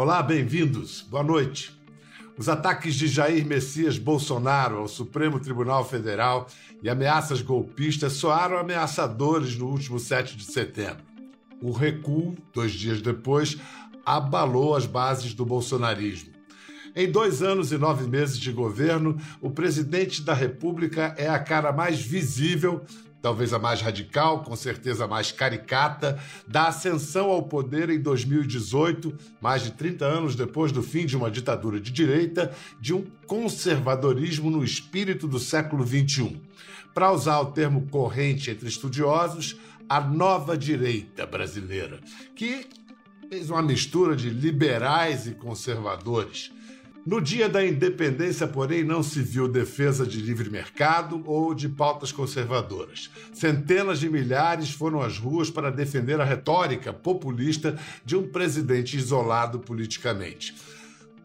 Olá, bem-vindos. Boa noite. Os ataques de Jair Messias Bolsonaro ao Supremo Tribunal Federal e ameaças golpistas soaram ameaçadores no último 7 de setembro. O recuo, dois dias depois, abalou as bases do bolsonarismo. Em dois anos e nove meses de governo, o presidente da República é a cara mais visível talvez a mais radical, com certeza a mais caricata, da ascensão ao poder em 2018, mais de 30 anos depois do fim de uma ditadura de direita, de um conservadorismo no espírito do século XXI. Para usar o termo corrente entre estudiosos, a nova direita brasileira, que fez uma mistura de liberais e conservadores no dia da independência, porém, não se viu defesa de livre mercado ou de pautas conservadoras. Centenas de milhares foram às ruas para defender a retórica populista de um presidente isolado politicamente.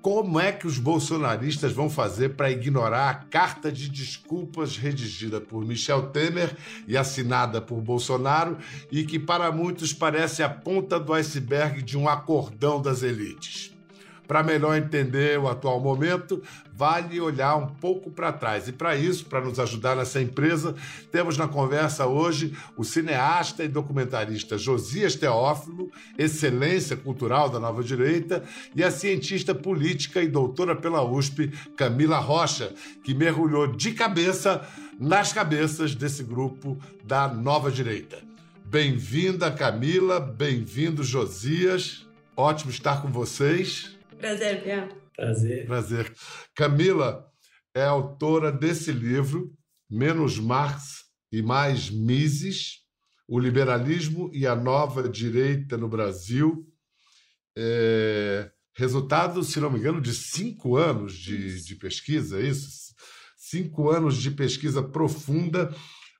Como é que os bolsonaristas vão fazer para ignorar a carta de desculpas redigida por Michel Temer e assinada por Bolsonaro e que para muitos parece a ponta do iceberg de um acordão das elites? Para melhor entender o atual momento, vale olhar um pouco para trás. E para isso, para nos ajudar nessa empresa, temos na conversa hoje o cineasta e documentarista Josias Teófilo, excelência cultural da Nova Direita, e a cientista política e doutora pela USP, Camila Rocha, que mergulhou de cabeça nas cabeças desse grupo da Nova Direita. Bem-vinda, Camila, bem-vindo, Josias. Ótimo estar com vocês. Prazer, Pia. Prazer. Prazer. Camila é autora desse livro, Menos Marx e Mais Mises, O Liberalismo e a Nova Direita no Brasil. É, resultado, se não me engano, de cinco anos de, de pesquisa, é isso? Cinco anos de pesquisa profunda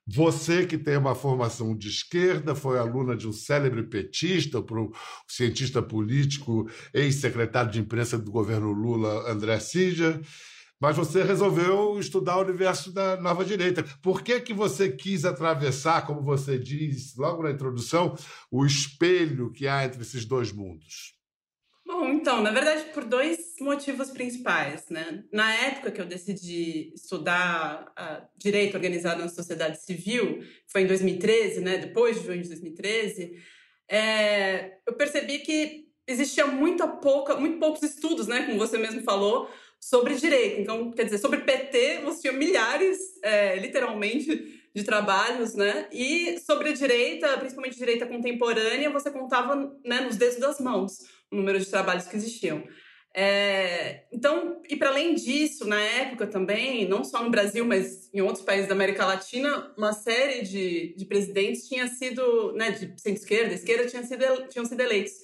você que tem uma formação de esquerda, foi aluna de um célebre petista, um cientista político, ex-secretário de imprensa do governo Lula, André Singer, mas você resolveu estudar o universo da nova direita. Por que, que você quis atravessar, como você diz logo na introdução, o espelho que há entre esses dois mundos? Bom, então, na verdade, por dois motivos principais, né? Na época que eu decidi estudar direito organizado na sociedade civil, foi em 2013, né? Depois de junho de 2013, é, eu percebi que existia muito, pouca, muito poucos estudos, né? Como você mesmo falou, sobre direito. Então, quer dizer, sobre PT, você tinha milhares, é, literalmente, de trabalhos, né? E sobre a direita, principalmente direita contemporânea, você contava né, nos dedos das mãos o número de trabalhos que existiam. É, então, e para além disso, na época também, não só no Brasil, mas em outros países da América Latina, uma série de, de presidentes tinha sido, né, de centro-esquerda, esquerda, tinha sido, tinham sido eleitos.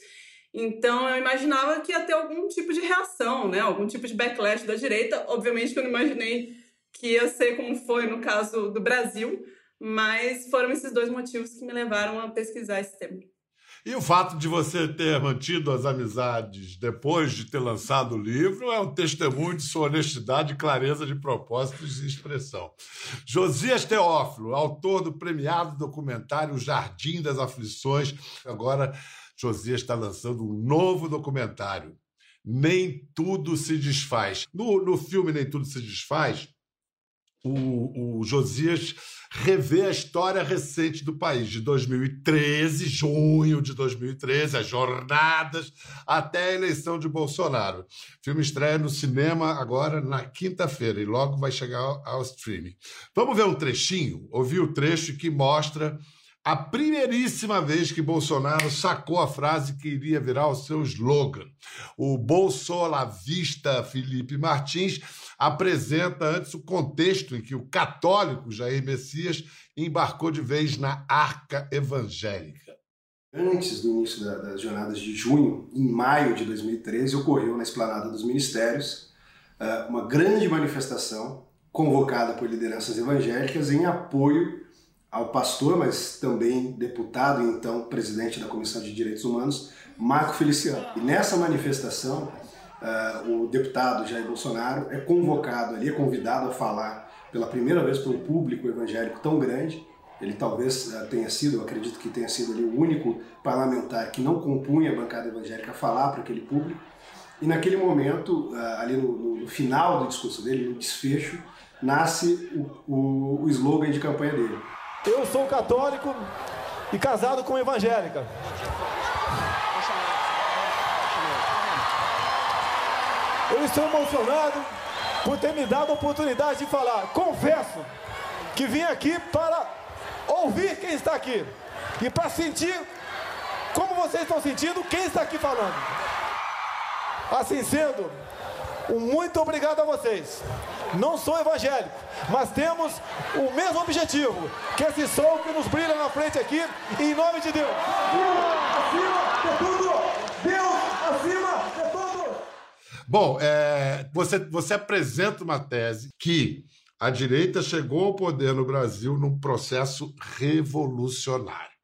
Então, eu imaginava que ia ter algum tipo de reação, né, algum tipo de backlash da direita. Obviamente que eu não imaginei que ia ser como foi no caso do Brasil, mas foram esses dois motivos que me levaram a pesquisar esse tema. E o fato de você ter mantido as amizades depois de ter lançado o livro é um testemunho de sua honestidade clareza de propósitos e expressão. Josias Teófilo, autor do premiado documentário Jardim das Aflições. Agora, Josias está lançando um novo documentário. Nem tudo se desfaz. No, no filme Nem Tudo Se Desfaz, o, o Josias revê a história recente do país, de 2013, junho de 2013, as jornadas até a eleição de Bolsonaro. Filme estreia no cinema agora na quinta-feira e logo vai chegar ao, ao streaming. Vamos ver um trechinho, ouvir o trecho que mostra a primeiríssima vez que Bolsonaro sacou a frase que iria virar o seu slogan. O bolsolavista Felipe Martins apresenta antes o contexto em que o católico Jair Messias embarcou de vez na arca evangélica. Antes do início das jornadas de junho, em maio de 2013, ocorreu na esplanada dos ministérios eh, uma grande manifestação convocada por lideranças evangélicas em apoio ao pastor, mas também deputado e então presidente da Comissão de Direitos Humanos, Marco Feliciano. E nessa manifestação, uh, o deputado Jair Bolsonaro é convocado ali, é convidado a falar pela primeira vez para um público evangélico tão grande. Ele talvez uh, tenha sido, eu acredito que tenha sido ali o único parlamentar que não compunha a bancada evangélica a falar para aquele público. E naquele momento, ah, ali no, no final do discurso dele, no desfecho, nasce o, o, o slogan de campanha dele. Eu sou católico e casado com evangélica. Eu estou emocionado por ter me dado a oportunidade de falar. Confesso que vim aqui para ouvir quem está aqui e para sentir como vocês estão sentindo quem está aqui falando. Assim sendo, um muito obrigado a vocês. Não sou evangélico, mas temos o mesmo objetivo, que esse sol que nos brilha na frente aqui, em nome de Deus. Acima de tudo! Deus acima de tudo! Bom, é, você, você apresenta uma tese que a direita chegou ao poder no Brasil num processo revolucionário.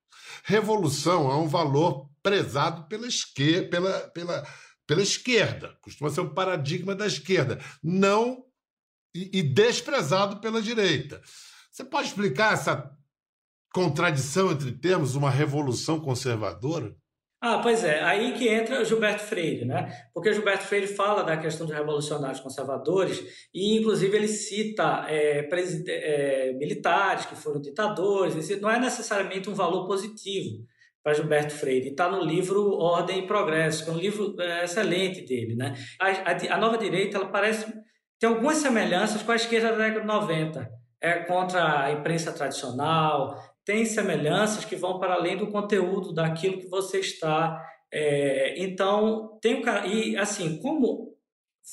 Revolução é um valor prezado pela esquerda, pela, pela, pela esquerda, costuma ser um paradigma da esquerda, não e, e desprezado pela direita. Você pode explicar essa contradição entre termos, uma revolução conservadora? Ah, pois é, aí que entra Gilberto Freire, né? Porque Gilberto Freire fala da questão dos revolucionários conservadores e, inclusive, ele cita é, é, militares que foram ditadores. Não é necessariamente um valor positivo para Gilberto Freire. Está no livro Ordem e Progresso, que é um livro é, excelente dele, né? A, a, a nova direita, ela parece tem algumas semelhanças com a esquerda da década de 90. É contra a imprensa tradicional, tem semelhanças que vão para além do conteúdo daquilo que você está. É, então, tem o E, assim, como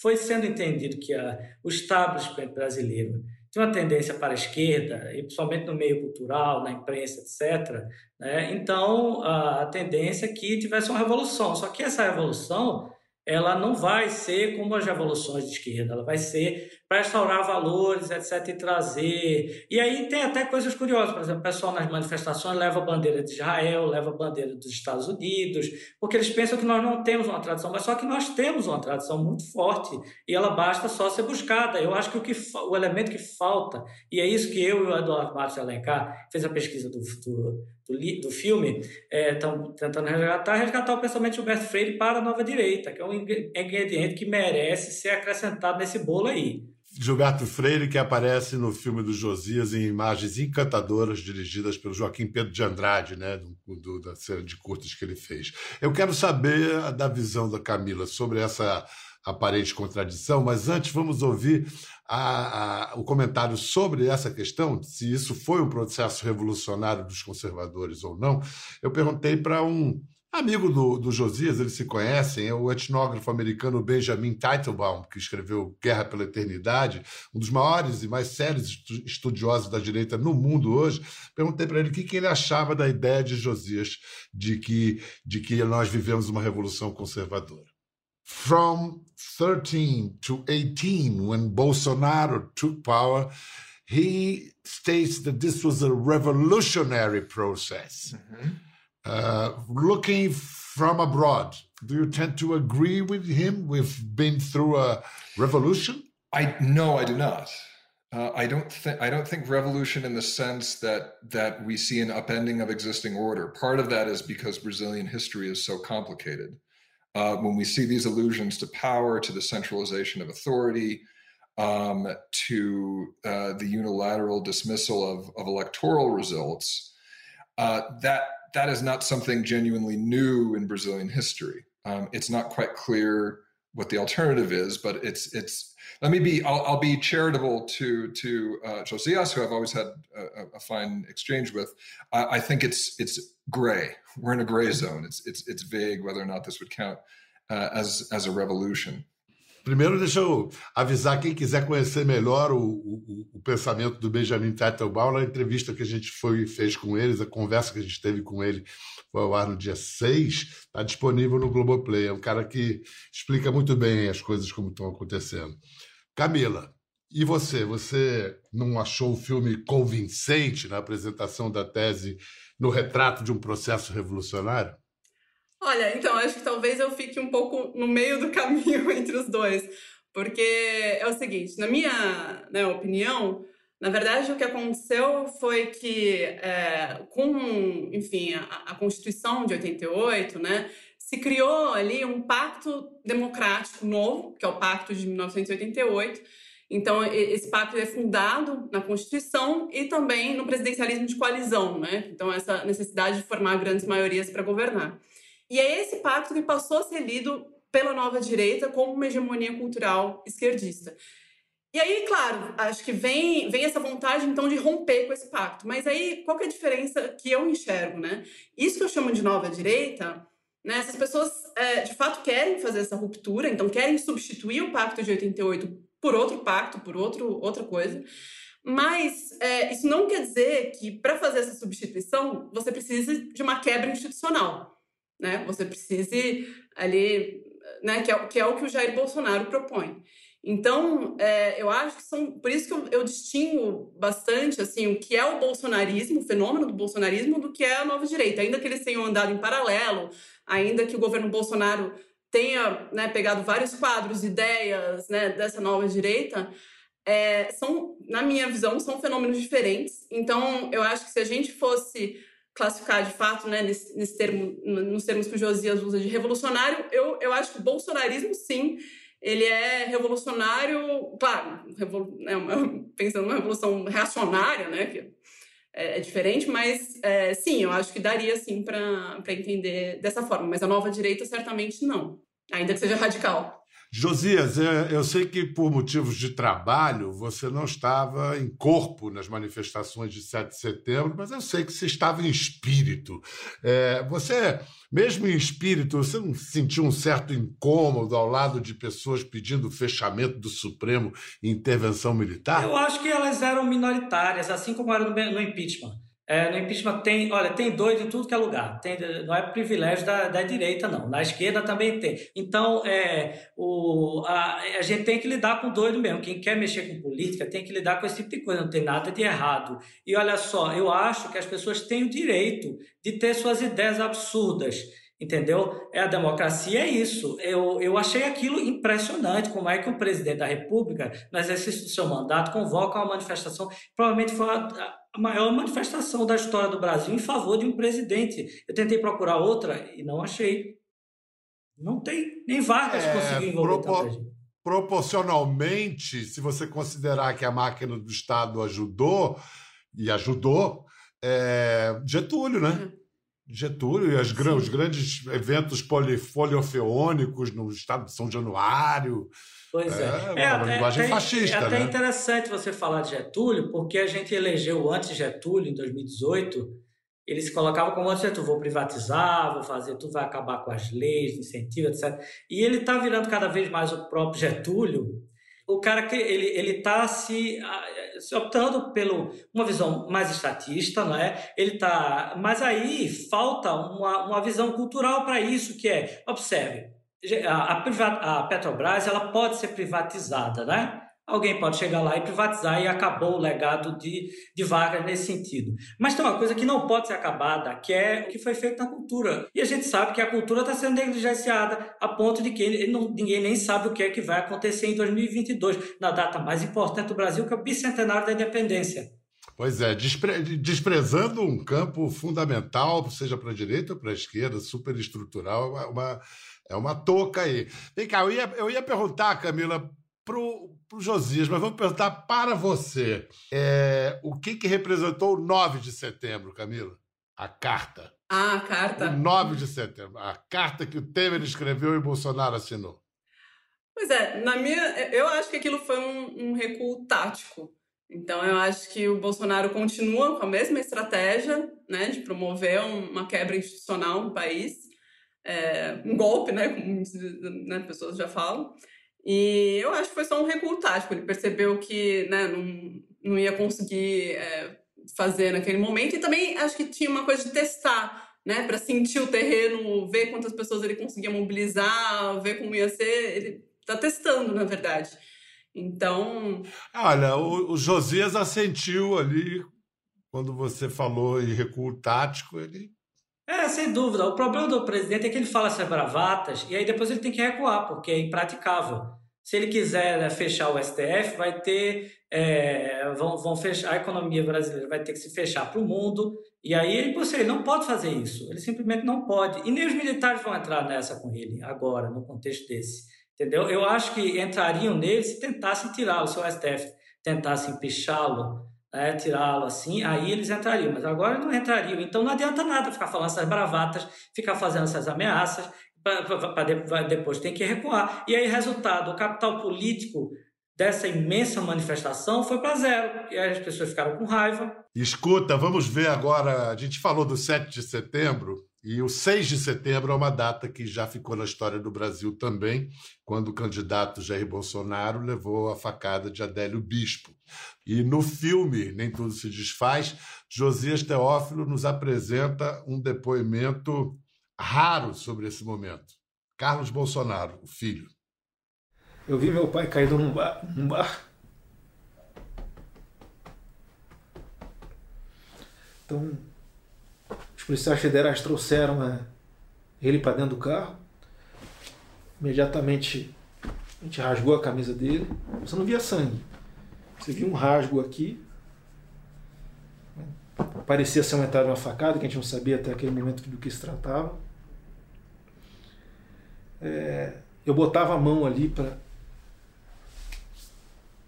foi sendo entendido que a, o establishment brasileiro tem uma tendência para a esquerda, e principalmente no meio cultural, na imprensa, etc., né? então a, a tendência é que tivesse uma revolução. Só que essa revolução ela não vai ser como as revoluções de esquerda, ela vai ser para restaurar valores, etc., e trazer. E aí tem até coisas curiosas, por exemplo, o pessoal nas manifestações leva a bandeira de Israel, leva a bandeira dos Estados Unidos, porque eles pensam que nós não temos uma tradição, mas só que nós temos uma tradição muito forte e ela basta só ser buscada. Eu acho que o, que, o elemento que falta, e é isso que eu e o Eduardo Martins Alencar fez a pesquisa do, do do, do filme, estão é, tentando resgatar, resgatar o pensamento de Gilberto Freire para a nova direita, que é um ingrediente que merece ser acrescentado nesse bolo aí. Gilberto Freire, que aparece no filme do Josias em imagens encantadoras dirigidas pelo Joaquim Pedro de Andrade, né, do, do, da série de curtas que ele fez. Eu quero saber da visão da Camila sobre essa aparente contradição, mas antes vamos ouvir a, a, o comentário sobre essa questão, se isso foi um processo revolucionário dos conservadores ou não. Eu perguntei para um amigo do, do Josias, eles se conhecem, é o etnógrafo americano Benjamin Teitelbaum, que escreveu Guerra pela Eternidade, um dos maiores e mais sérios estudiosos da direita no mundo hoje. Perguntei para ele o que, que ele achava da ideia de Josias de que, de que nós vivemos uma revolução conservadora. From 13 to 18, when Bolsonaro took power, he states that this was a revolutionary process. Mm-hmm. Uh, looking from abroad, do you tend to agree with him? We've been through a revolution. I no, I do not. Uh, I don't think I don't think revolution in the sense that that we see an upending of existing order. Part of that is because Brazilian history is so complicated uh, when we see these allusions to power, to the centralization of authority, um, to uh, the unilateral dismissal of, of electoral results, uh, that that is not something genuinely new in Brazilian history. Um, it's not quite clear what the alternative is, but it's it's. Let me be. I'll, I'll be charitable to to uh, Josias, who I've always had a, a fine exchange with. I, I think it's it's gray. We're in a gray zone. It's it's it's vague whether or not this would count uh, as as a revolution. Primeiro, deixa eu avisar quem quiser conhecer melhor o, o, o pensamento do Benjamin Teitelbaum na entrevista que a gente foi fez com eles, a conversa que a gente teve com ele foi ao ar no dia 6, está disponível no Globoplay. É um cara que explica muito bem as coisas como estão acontecendo. Camila, e você? Você não achou o filme convincente na apresentação da tese no retrato de um processo revolucionário? Olha, então acho que talvez eu fique um pouco no meio do caminho entre os dois, porque é o seguinte, na minha né, opinião, na verdade o que aconteceu foi que é, com, enfim, a, a Constituição de 88, né, se criou ali um pacto democrático novo, que é o Pacto de 1988. Então, esse pacto é fundado na Constituição e também no presidencialismo de coalizão, né? Então, essa necessidade de formar grandes maiorias para governar. E é esse pacto que passou a ser lido pela nova direita como uma hegemonia cultural esquerdista. E aí, claro, acho que vem, vem essa vontade, então, de romper com esse pacto. Mas aí, qual é a diferença que eu enxergo, né? Isso que eu chamo de nova direita né? Essas pessoas, é, de fato, querem fazer essa ruptura, então querem substituir o Pacto de 88 por outro pacto, por outro, outra coisa. Mas é, isso não quer dizer que, para fazer essa substituição, você precise de uma quebra institucional. Né? Você precise ali, né, que, é, que é o que o Jair Bolsonaro propõe. Então, é, eu acho que são. Por isso que eu, eu, distingo bastante assim, o que é o bolsonarismo, o fenômeno do bolsonarismo, do que é a nova direita. Ainda que eles tenham andado em paralelo, ainda que o governo Bolsonaro tenha né, pegado vários quadros, ideias né, dessa nova direita, é, são, na minha visão, são fenômenos diferentes. Então, eu acho que se a gente fosse classificar de fato, né, nesse, nesse termo, nos termos que o Josias usa de revolucionário, eu, eu acho que o bolsonarismo, sim, ele é revolucionário, claro, né, pensando numa revolução reacionária, né, que é, é diferente, mas é, sim, eu acho que daria sim para entender dessa forma, mas a nova direita certamente não, ainda que seja radical. Josias, é, eu sei que por motivos de trabalho você não estava em corpo nas manifestações de 7 de setembro, mas eu sei que você estava em espírito. É, você, mesmo em espírito, você não sentiu um certo incômodo ao lado de pessoas pedindo o fechamento do Supremo e intervenção militar? Eu acho que elas eram minoritárias, assim como era no impeachment. É, no impeachment tem, olha, tem doido em tudo que é lugar. Tem, não é privilégio da, da direita, não. Na esquerda também tem. Então, é, o, a, a gente tem que lidar com doido mesmo. Quem quer mexer com política tem que lidar com esse tipo de coisa. Não tem nada de errado. E olha só, eu acho que as pessoas têm o direito de ter suas ideias absurdas. Entendeu? É a democracia, é isso. Eu, eu achei aquilo impressionante, como é que o presidente da República, no exercício do seu mandato, convoca uma manifestação, provavelmente foi a, a maior manifestação da história do Brasil em favor de um presidente. Eu tentei procurar outra e não achei. Não tem. Nem Vargas é, conseguiu envolver propo tanta gente. Proporcionalmente, se você considerar que a máquina do Estado ajudou, e ajudou, é Getúlio, né? Uhum. Getúlio e as, os grandes eventos polifoliofeônicos no estado de São Januário. Pois é. É, é uma linguagem é, fascista. É até né? interessante você falar de Getúlio, porque a gente elegeu antes Getúlio, em 2018, ele se colocava como anti-Getúlio, vou privatizar, vou fazer tudo, vai acabar com as leis, incentivo, etc. E ele está virando cada vez mais o próprio Getúlio, o cara que ele está se, optando pelo uma visão mais estatista, não é? Ele tá, mas aí falta uma, uma visão cultural para isso que é, observe, a, a, a Petrobras ela pode ser privatizada, né? Alguém pode chegar lá e privatizar e acabou o legado de, de Vargas nesse sentido. Mas tem uma coisa que não pode ser acabada, que é o que foi feito na cultura. E a gente sabe que a cultura está sendo negligenciada a ponto de que não, ninguém nem sabe o que é que vai acontecer em 2022, na data mais importante do Brasil, que é o bicentenário da independência. Pois é, despre desprezando um campo fundamental, seja para a direita ou para a esquerda, superestrutural, uma, uma, é uma touca aí. Vem cá, eu ia, eu ia perguntar, Camila, para o Josias, mas vamos perguntar para você. É, o que, que representou o 9 de setembro, Camila? A carta. Ah, a carta. O 9 de setembro. A carta que o Temer escreveu e o Bolsonaro assinou. Pois é, na minha, eu acho que aquilo foi um, um recuo tático. Então, eu acho que o Bolsonaro continua com a mesma estratégia né, de promover uma quebra institucional no país, é, um golpe, né, como né, pessoas já falam. E eu acho que foi só um recuo tático. Ele percebeu que né, não, não ia conseguir é, fazer naquele momento. E também acho que tinha uma coisa de testar, né? Para sentir o terreno, ver quantas pessoas ele conseguia mobilizar, ver como ia ser. Ele está testando, na verdade. Então. Olha, o, o Josias assentiu ali quando você falou em recuo tático, ele é, sem dúvida. O problema do presidente é que ele fala essas bravatas e aí depois ele tem que recuar, porque é impraticável. Se ele quiser né, fechar o STF, vai ter. É, vão, vão fechar, a economia brasileira vai ter que se fechar para o mundo. E aí você não pode fazer isso. Ele simplesmente não pode. E nem os militares vão entrar nessa com ele agora, no contexto desse. Entendeu? Eu acho que entrariam nele se tentassem tirá-lo, se o STF tentasse empichá-lo, né, tirá-lo assim, aí eles entrariam. Mas agora não entrariam. Então não adianta nada ficar falando essas bravatas, ficar fazendo essas ameaças para depois tem que recuar. E aí, resultado, o capital político dessa imensa manifestação foi para zero. E aí as pessoas ficaram com raiva. Escuta, vamos ver agora. A gente falou do 7 de setembro. E o 6 de setembro é uma data que já ficou na história do Brasil também, quando o candidato Jair Bolsonaro levou a facada de Adélio Bispo. E no filme Nem Tudo Se Desfaz, Josias Teófilo nos apresenta um depoimento raro sobre esse momento. Carlos Bolsonaro, o filho. Eu vi meu pai caído num bar. Num bar. Então, os policiais federais trouxeram né, ele para dentro do carro. Imediatamente a gente rasgou a camisa dele. Você não via sangue. Você via um rasgo aqui. Parecia ser uma entrada uma facada, que a gente não sabia até aquele momento do que se tratava é, eu botava a mão ali para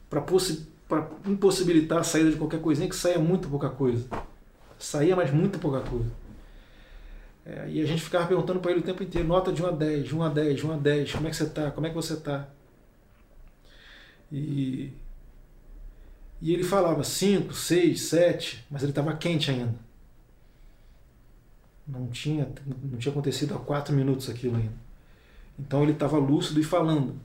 para impossibilitar a saída de qualquer coisinha que saia muito pouca coisa. Saía, mas muito pouca coisa. É, e a gente ficava perguntando para ele o tempo inteiro, nota de 1 a 10, de 1 a 10, de 1 a 10, como é que você está, como é que você está? E, e ele falava 5, 6, 7, mas ele estava quente ainda. Não tinha, não tinha acontecido há 4 minutos aquilo ainda. Então ele estava lúcido e falando.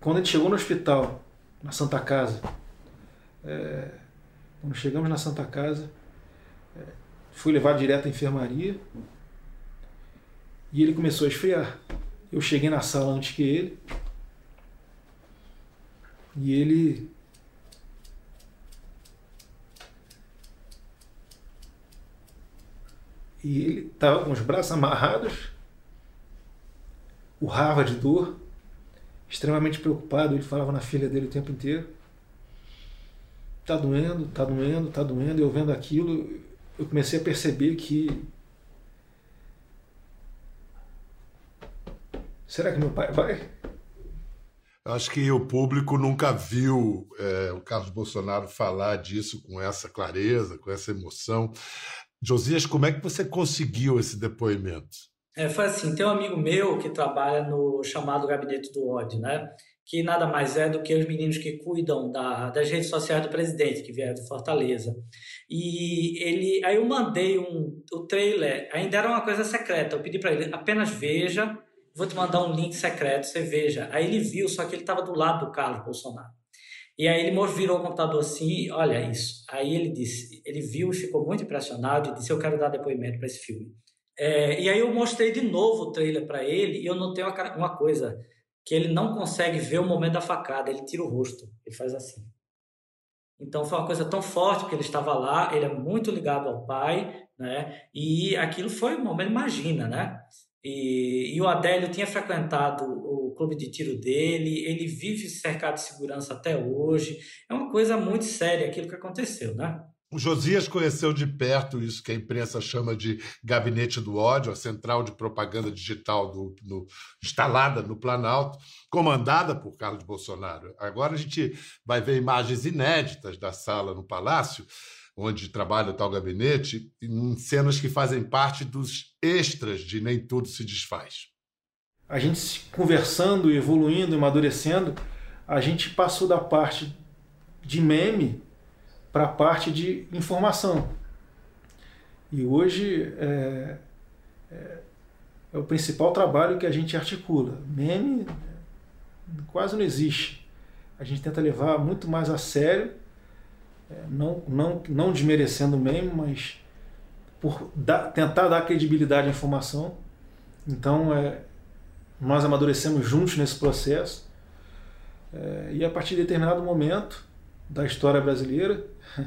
Quando gente chegou no hospital, na Santa Casa, é, quando chegamos na Santa Casa, é, fui levado direto à enfermaria e ele começou a esfriar. Eu cheguei na sala antes que ele e ele e ele estava com os braços amarrados urrava de dor, extremamente preocupado. Ele falava na filha dele o tempo inteiro: Tá doendo, tá doendo, tá doendo. Eu vendo aquilo, eu comecei a perceber que. Será que meu pai vai? Acho que o público nunca viu é, o Carlos Bolsonaro falar disso com essa clareza, com essa emoção. Josias, como é que você conseguiu esse depoimento? É, foi assim, tem um amigo meu que trabalha no chamado Gabinete do Ódio, né? Que nada mais é do que os meninos que cuidam da, das redes sociais do presidente, que vieram de Fortaleza. E ele, aí eu mandei um, o trailer, ainda era uma coisa secreta, eu pedi para ele, apenas veja, vou te mandar um link secreto, você veja. Aí ele viu, só que ele estava do lado do Carlos Bolsonaro. E aí ele virou o computador assim, olha isso. Aí ele disse, ele viu e ficou muito impressionado e disse, eu quero dar depoimento para esse filme. É, e aí eu mostrei de novo o trailer para ele e eu notei uma, uma coisa, que ele não consegue ver o momento da facada, ele tira o rosto, ele faz assim. Então foi uma coisa tão forte que ele estava lá, ele é muito ligado ao pai, né? E aquilo foi um momento, imagina, né? E, e, o Adélio tinha frequentado o clube de tiro dele, ele vive cercado de segurança até hoje. É uma coisa muito séria aquilo que aconteceu, né? O Josias conheceu de perto isso que a imprensa chama de gabinete do ódio, a central de propaganda digital do, no, instalada no Planalto, comandada por Carlos Bolsonaro. Agora a gente vai ver imagens inéditas da sala no Palácio, onde trabalha o tal gabinete, em cenas que fazem parte dos extras de Nem Tudo Se Desfaz. A gente conversando, evoluindo, amadurecendo, a gente passou da parte de meme para a parte de informação. E hoje é, é, é, o principal trabalho que a gente articula. Meme quase não existe. A gente tenta levar muito mais a sério, é, não, não, não desmerecendo o meme, mas por dar, tentar dar credibilidade à informação. Então, é, nós amadurecemos juntos nesse processo. É, e a partir de determinado momento da história brasileira,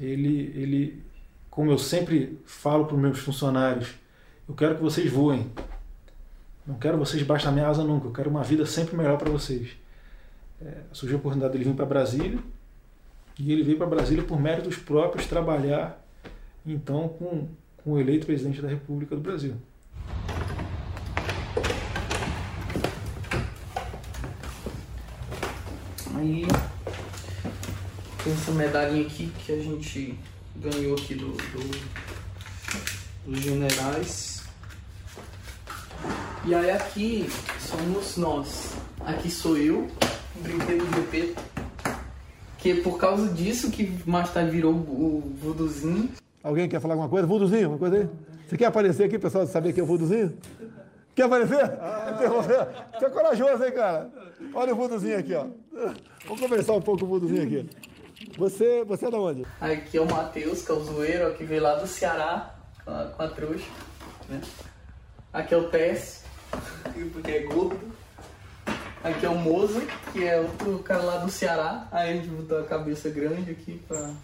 ele, ele, como eu sempre falo para os meus funcionários, eu quero que vocês voem. Não quero vocês da minha asa nunca, eu quero uma vida sempre melhor para vocês. É, surgiu a oportunidade dele vir para Brasília, e ele veio para Brasília por méritos próprios trabalhar, então, com, com o eleito presidente da República do Brasil. Aí tem essa medalhinha aqui que a gente ganhou aqui do, do dos generais. E aí aqui somos nós. Aqui sou eu, o brinquedo GP. Que é por causa disso que mais tarde virou o Vuduzinho. Alguém quer falar alguma coisa? Vuduzinho, uma coisa aí? Você quer aparecer aqui, pessoal, saber que é o Vuduzinho? Quer aparecer? Ah. Você é corajoso, hein, cara? Olha o Vuduzinho aqui, ó. Vamos conversar um pouco com o Vuduzinho aqui. Você, você é da onde? Aqui é o Matheus, que é o zoeiro, que veio lá do Ceará com a, com a trouxa. Né? Aqui é o Tess, porque é gordo. Aqui é o Moza, que é outro cara lá do Ceará. Aí a gente botou a cabeça grande aqui pra.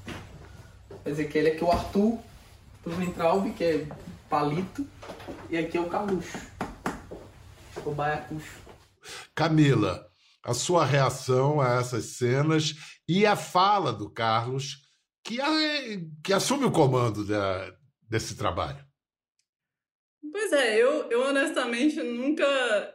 Quer dizer que ele aqui é o Arthur, do Ventralb, que é palito. E aqui é o Caluxo, o Baiacuxo. Camila, a sua reação a essas cenas e a fala do Carlos, que, que assume o comando da, desse trabalho. Pois é, eu, eu honestamente nunca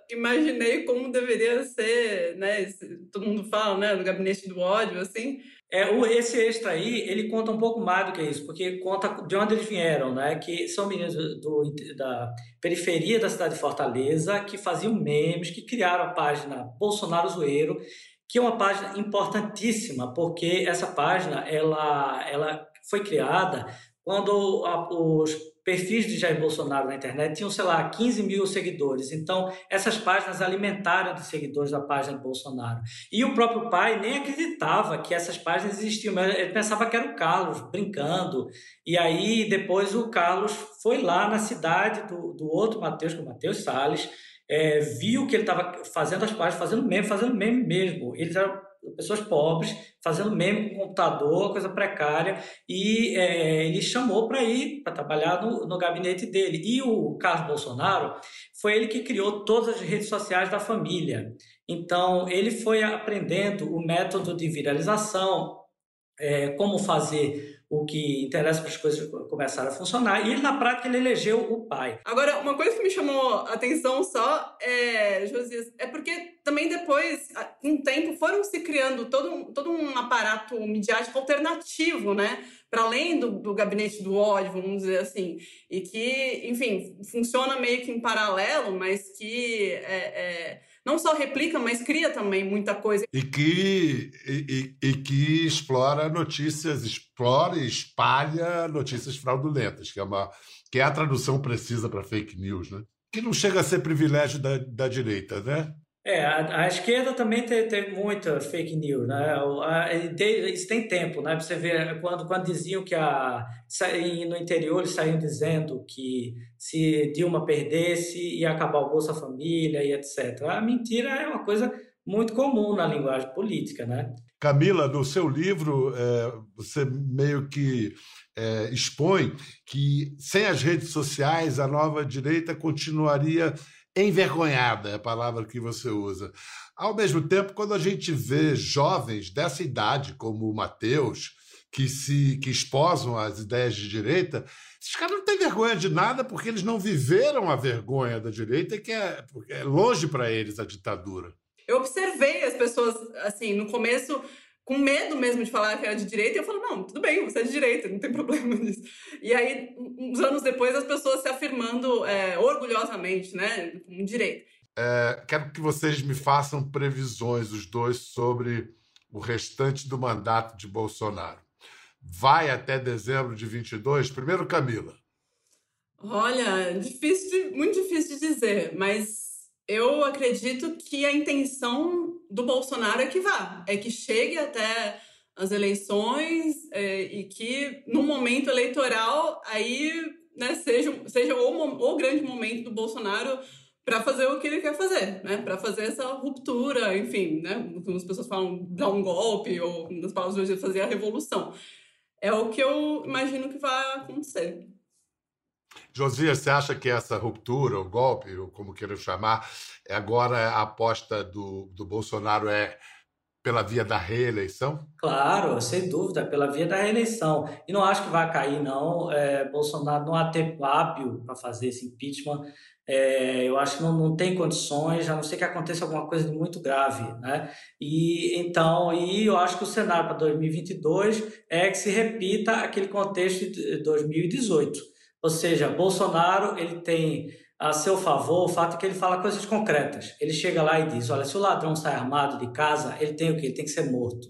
imaginei como deveria ser, né? Esse, todo mundo fala, né? Do gabinete do ódio, assim. É, o, esse extra aí, ele conta um pouco mais do que isso, porque conta de onde eles vieram, né? Que são meninos do, da periferia da cidade de Fortaleza, que faziam memes, que criaram a página Bolsonaro Zoeiro, que é uma página importantíssima, porque essa página, ela, ela foi criada quando a, os perfis de Jair Bolsonaro na internet tinham, sei lá, 15 mil seguidores. Então, essas páginas alimentaram de seguidores da página de Bolsonaro. E o próprio pai nem acreditava que essas páginas existiam, ele pensava que era o Carlos brincando. E aí, depois, o Carlos foi lá na cidade do, do outro Matheus, que é o Matheus Salles, é, viu que ele estava fazendo as páginas, fazendo meme, fazendo meme mesmo. Eles eram pessoas pobres, fazendo meme com computador, coisa precária, e é, ele chamou para ir para trabalhar no, no gabinete dele. E o Carlos Bolsonaro foi ele que criou todas as redes sociais da família. Então, ele foi aprendendo o método de viralização, é, como fazer o que interessa para as coisas começarem a funcionar. E na prática, ele elegeu o pai. Agora, uma coisa que me chamou a atenção só, é, Josias, é porque também depois, com o tempo, foram se criando todo um, todo um aparato midiático alternativo, né? Para além do, do gabinete do ódio, vamos dizer assim. E que, enfim, funciona meio que em paralelo, mas que é, é não só replica, mas cria também muita coisa. E que, e, e, que explora notícias, explora e espalha notícias fraudulentas, que é, uma, que é a tradução precisa para fake news, né? Que não chega a ser privilégio da, da direita, né? É, a, a, esquerda também teve, teve muita fake news, né? A, isso tem tempo, né? Você vê quando, quando diziam que a, no interior eles saíam dizendo que se Dilma perdesse ia acabar o Bolsa Família e etc. A mentira é uma coisa muito comum na linguagem política, né? Camila, no seu livro, é, você meio que é, expõe que sem as redes sociais a nova direita continuaria envergonhada é a palavra que você usa. Ao mesmo tempo, quando a gente vê jovens dessa idade, como o Mateus, que se que esposam as ideias de direita, esses caras não têm vergonha de nada porque eles não viveram a vergonha da direita, que é, é longe para eles a ditadura. Eu observei as pessoas, assim, no começo com medo mesmo de falar que era de direita, e eu falo, não, tudo bem, você é de direita, não tem problema nisso. E aí, uns anos depois, as pessoas se afirmando é, orgulhosamente, né, como direita. É, quero que vocês me façam previsões, os dois, sobre o restante do mandato de Bolsonaro. Vai até dezembro de 22? Primeiro, Camila. Olha, difícil de, muito difícil de dizer, mas eu acredito que a intenção do Bolsonaro é que vá, é que chegue até as eleições é, e que no momento eleitoral aí né, seja, seja o, o grande momento do Bolsonaro para fazer o que ele quer fazer, né? Para fazer essa ruptura, enfim, né? Como as pessoas falam, dar um golpe ou nas palavras de hoje fazer a revolução. É o que eu imagino que vai acontecer. Josias, você acha que essa ruptura, o golpe, ou como queiram chamar, agora a aposta do, do Bolsonaro é pela via da reeleição? Claro, sem dúvida, pela via da reeleição. E não acho que vai cair, não. É, Bolsonaro não há tempo hábil para fazer esse impeachment. É, eu acho que não, não tem condições, a não ser que aconteça alguma coisa muito grave, né? E então, e eu acho que o cenário para 2022 é que se repita aquele contexto de 2018. Ou seja, Bolsonaro ele tem a seu favor o fato que ele fala coisas concretas. Ele chega lá e diz: olha, se o ladrão sai armado de casa, ele tem o quê? Ele tem que ser morto.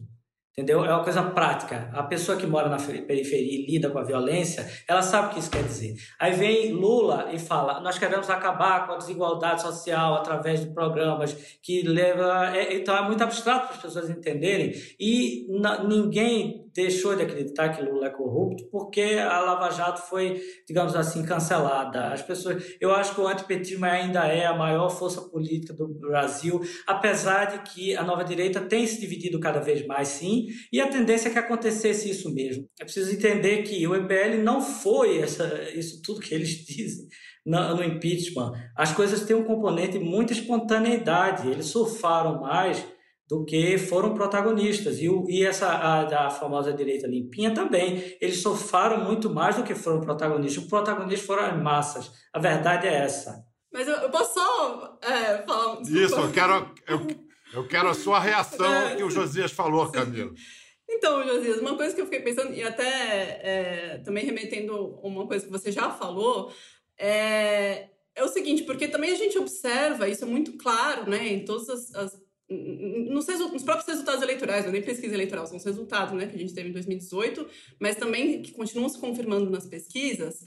Entendeu? É uma coisa prática. A pessoa que mora na periferia e lida com a violência, ela sabe o que isso quer dizer. Aí vem Lula e fala: nós queremos acabar com a desigualdade social através de programas que leva. É, então é muito abstrato para as pessoas entenderem. E ninguém deixou de acreditar que Lula é corrupto porque a Lava Jato foi, digamos assim, cancelada. As pessoas, eu acho que o antipetismo ainda é a maior força política do Brasil, apesar de que a nova direita tem se dividido cada vez mais, sim, e a tendência é que acontecesse isso mesmo. É preciso entender que o MPL não foi essa, isso tudo que eles dizem no impeachment. As coisas têm um componente de muita espontaneidade. Eles surfaram mais do que foram protagonistas. E, o, e essa a, a famosa direita limpinha também. Eles sofreram muito mais do que foram protagonistas. Os protagonistas foram as massas. A verdade é essa. Mas eu, eu posso só é, falar... Isso, eu quero, eu, eu quero a sua reação ao é. que o Josias falou, Camila. Então, Josias, uma coisa que eu fiquei pensando, e até é, também remetendo uma coisa que você já falou, é, é o seguinte, porque também a gente observa, isso é muito claro, né, em todas as, as nos, nos, próprios resultados eleitorais, não é nem pesquisa eleitoral, são os resultados né, que a gente teve em 2018, mas também que continuam se confirmando nas pesquisas,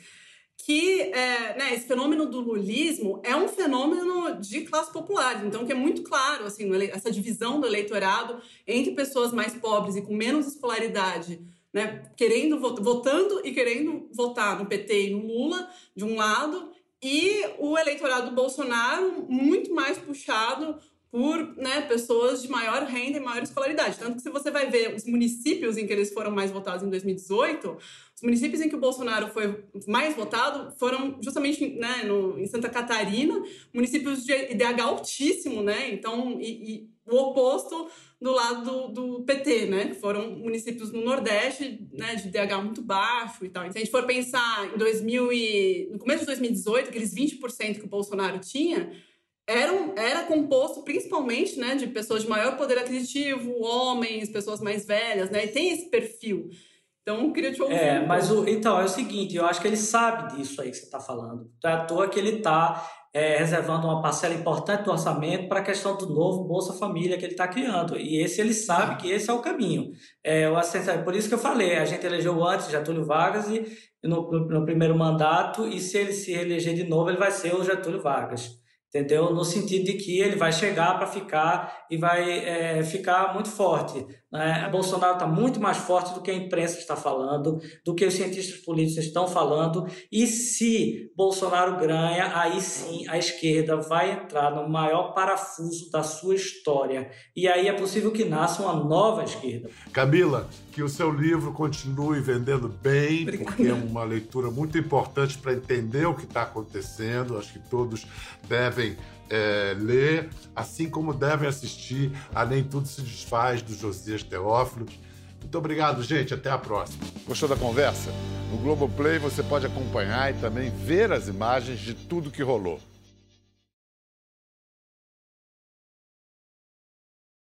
que é, né, esse fenômeno do lulismo é um fenômeno de classe popular, então que é muito claro assim, essa divisão do eleitorado entre pessoas mais pobres e com menos escolaridade, né, querendo votando e querendo votar no PT e no Lula, de um lado, e o eleitorado do Bolsonaro muito mais puxado por né, pessoas de maior renda e maior escolaridade. Tanto que se você vai ver os municípios em que eles foram mais votados em 2018, os municípios em que o Bolsonaro foi mais votado foram justamente né, no, em Santa Catarina, municípios de IDH altíssimo, né? Então, e, e o oposto do lado do, do, PT, né? Foram municípios no Nordeste, né, de IDH muito baixo e tal. Então, se a gente for pensar em 2000 e, no começo de 2018, aqueles 20% que o Bolsonaro tinha, era, era composto principalmente né, de pessoas de maior poder aquisitivo, homens, pessoas mais velhas, né? E tem esse perfil. Então, eu queria te ouvir. É, mas o, então, é o seguinte, eu acho que ele sabe disso aí que você está falando. Não é à toa que ele está é, reservando uma parcela importante do orçamento para a questão do novo Bolsa Família que ele está criando. E esse ele sabe que esse é o caminho. É, o por isso que eu falei, a gente elegeu antes Getúlio Vargas e no, no, no primeiro mandato, e se ele se eleger de novo, ele vai ser o Getúlio Vargas entendeu? No sentido de que ele vai chegar para ficar e vai é, ficar muito forte. Né? Bolsonaro está muito mais forte do que a imprensa está falando, do que os cientistas políticos estão falando. E se Bolsonaro ganha, aí sim a esquerda vai entrar no maior parafuso da sua história. E aí é possível que nasça uma nova esquerda. Camila, que o seu livro continue vendendo bem, Obrigada. porque é uma leitura muito importante para entender o que está acontecendo. Acho que todos devem é, ler, assim como devem assistir a Nem Tudo Se Desfaz, do Josias Teófilo. Muito obrigado, gente. Até a próxima. Gostou da conversa? No Globoplay você pode acompanhar e também ver as imagens de tudo que rolou.